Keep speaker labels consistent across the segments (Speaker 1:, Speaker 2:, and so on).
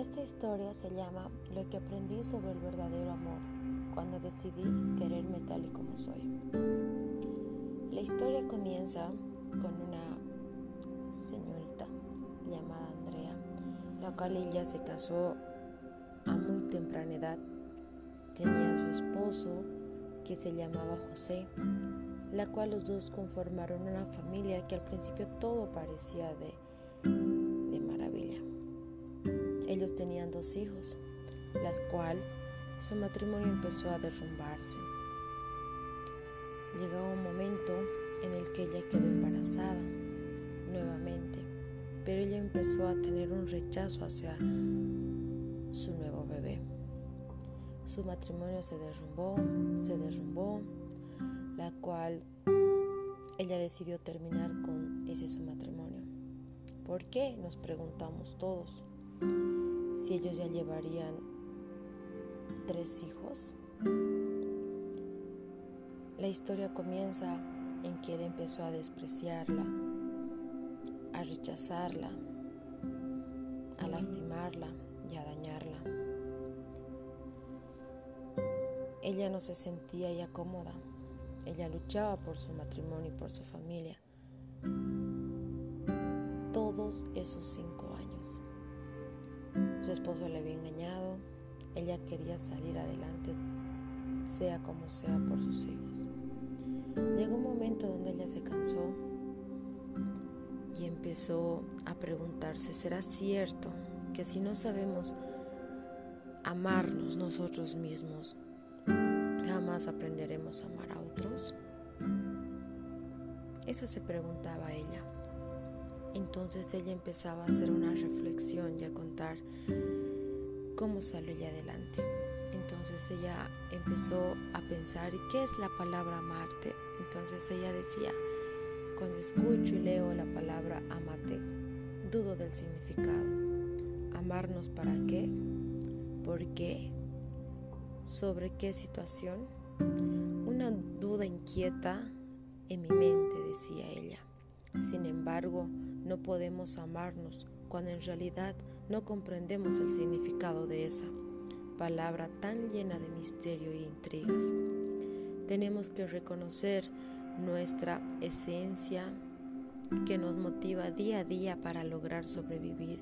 Speaker 1: Esta historia se llama Lo que aprendí sobre el verdadero amor cuando decidí quererme tal y como soy. La historia comienza con una señorita llamada Andrea, la cual ella se casó a muy temprana edad. Tenía su esposo que se llamaba José, la cual los dos conformaron una familia que al principio todo parecía de. Tenían dos hijos, las cual su matrimonio empezó a derrumbarse. Llegó un momento en el que ella quedó embarazada nuevamente, pero ella empezó a tener un rechazo hacia su nuevo bebé. Su matrimonio se derrumbó, se derrumbó, la cual ella decidió terminar con ese su matrimonio. ¿Por qué? Nos preguntamos todos. Si ellos ya llevarían tres hijos. La historia comienza en que él empezó a despreciarla, a rechazarla, a lastimarla y a dañarla. Ella no se sentía ya cómoda. Ella luchaba por su matrimonio y por su familia. Todos esos cinco años. Su esposo le había engañado. Ella quería salir adelante, sea como sea, por sus hijos. Llegó un momento donde ella se cansó y empezó a preguntarse, ¿será cierto que si no sabemos amarnos nosotros mismos, jamás aprenderemos a amar a otros? Eso se preguntaba ella. Entonces ella empezaba a hacer una reflexión y a contar cómo salió ella adelante. Entonces ella empezó a pensar, ¿qué es la palabra amarte? Entonces ella decía, cuando escucho y leo la palabra amate, dudo del significado. ¿Amarnos para qué? ¿Por qué? ¿Sobre qué situación? Una duda inquieta en mi mente, decía ella. Sin embargo, no podemos amarnos cuando en realidad no comprendemos el significado de esa palabra tan llena de misterio e intrigas. Tenemos que reconocer nuestra esencia que nos motiva día a día para lograr sobrevivir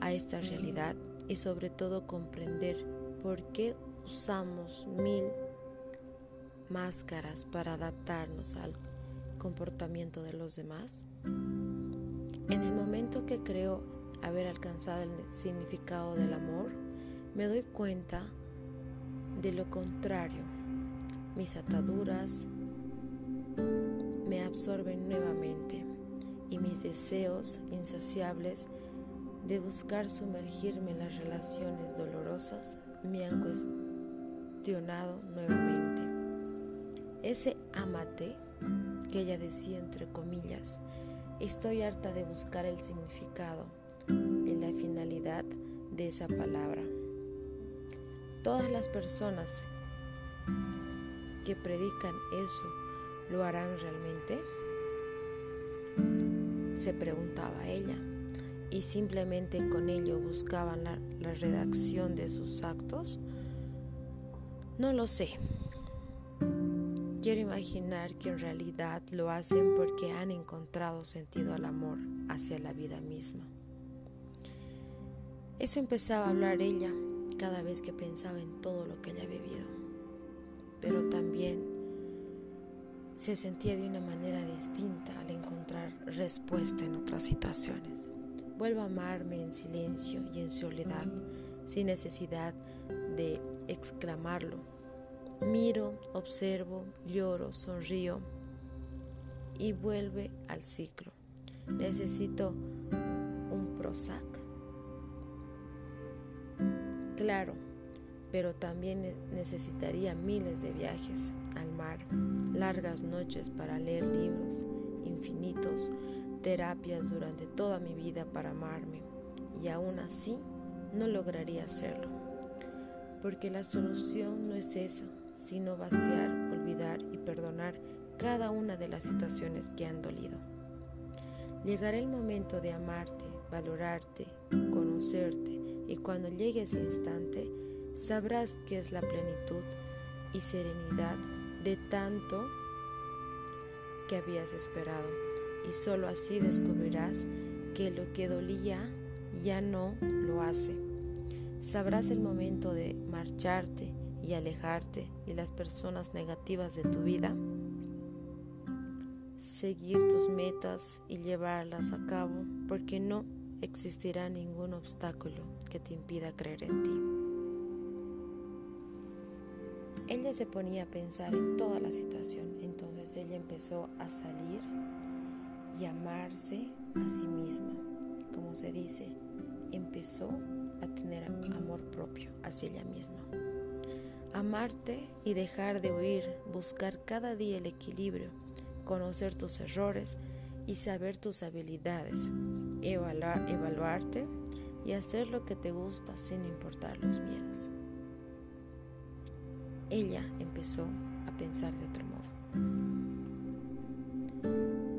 Speaker 1: a esta realidad y sobre todo comprender por qué usamos mil máscaras para adaptarnos al comportamiento de los demás. En el momento que creo haber alcanzado el significado del amor, me doy cuenta de lo contrario. Mis ataduras me absorben nuevamente y mis deseos insaciables de buscar sumergirme en las relaciones dolorosas me han cuestionado nuevamente. Ese amate que ella decía entre comillas, estoy harta de buscar el significado en la finalidad de esa palabra. Todas las personas que predican eso lo harán realmente? Se preguntaba ella y simplemente con ello buscaban la redacción de sus actos. No lo sé. Quiero imaginar que en realidad lo hacen porque han encontrado sentido al amor hacia la vida misma. Eso empezaba a hablar ella cada vez que pensaba en todo lo que ella ha vivido, pero también se sentía de una manera distinta al encontrar respuesta en otras situaciones. Vuelvo a amarme en silencio y en soledad, sin necesidad de exclamarlo. Miro, observo, lloro, sonrío y vuelve al ciclo. Necesito un Prozac. Claro, pero también necesitaría miles de viajes al mar, largas noches para leer libros infinitos, terapias durante toda mi vida para amarme y aún así no lograría hacerlo. Porque la solución no es esa, sino vaciar, olvidar y perdonar cada una de las situaciones que han dolido. Llegará el momento de amarte, valorarte, conocerte y cuando llegue ese instante, sabrás que es la plenitud y serenidad de tanto que habías esperado. Y solo así descubrirás que lo que dolía ya no lo hace. Sabrás el momento de marcharte y alejarte y las personas negativas de tu vida, seguir tus metas y llevarlas a cabo porque no existirá ningún obstáculo que te impida creer en ti. Ella se ponía a pensar en toda la situación, entonces ella empezó a salir y amarse a sí misma, como se dice, empezó a tener amor propio hacia ella misma. Amarte y dejar de huir, buscar cada día el equilibrio, conocer tus errores y saber tus habilidades, evaluar, evaluarte y hacer lo que te gusta sin importar los miedos. Ella empezó a pensar de otro modo.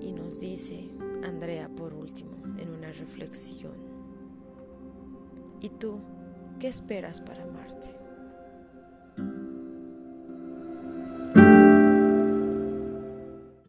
Speaker 1: Y nos dice Andrea por último en una reflexión. ¿Y tú qué esperas para amarte?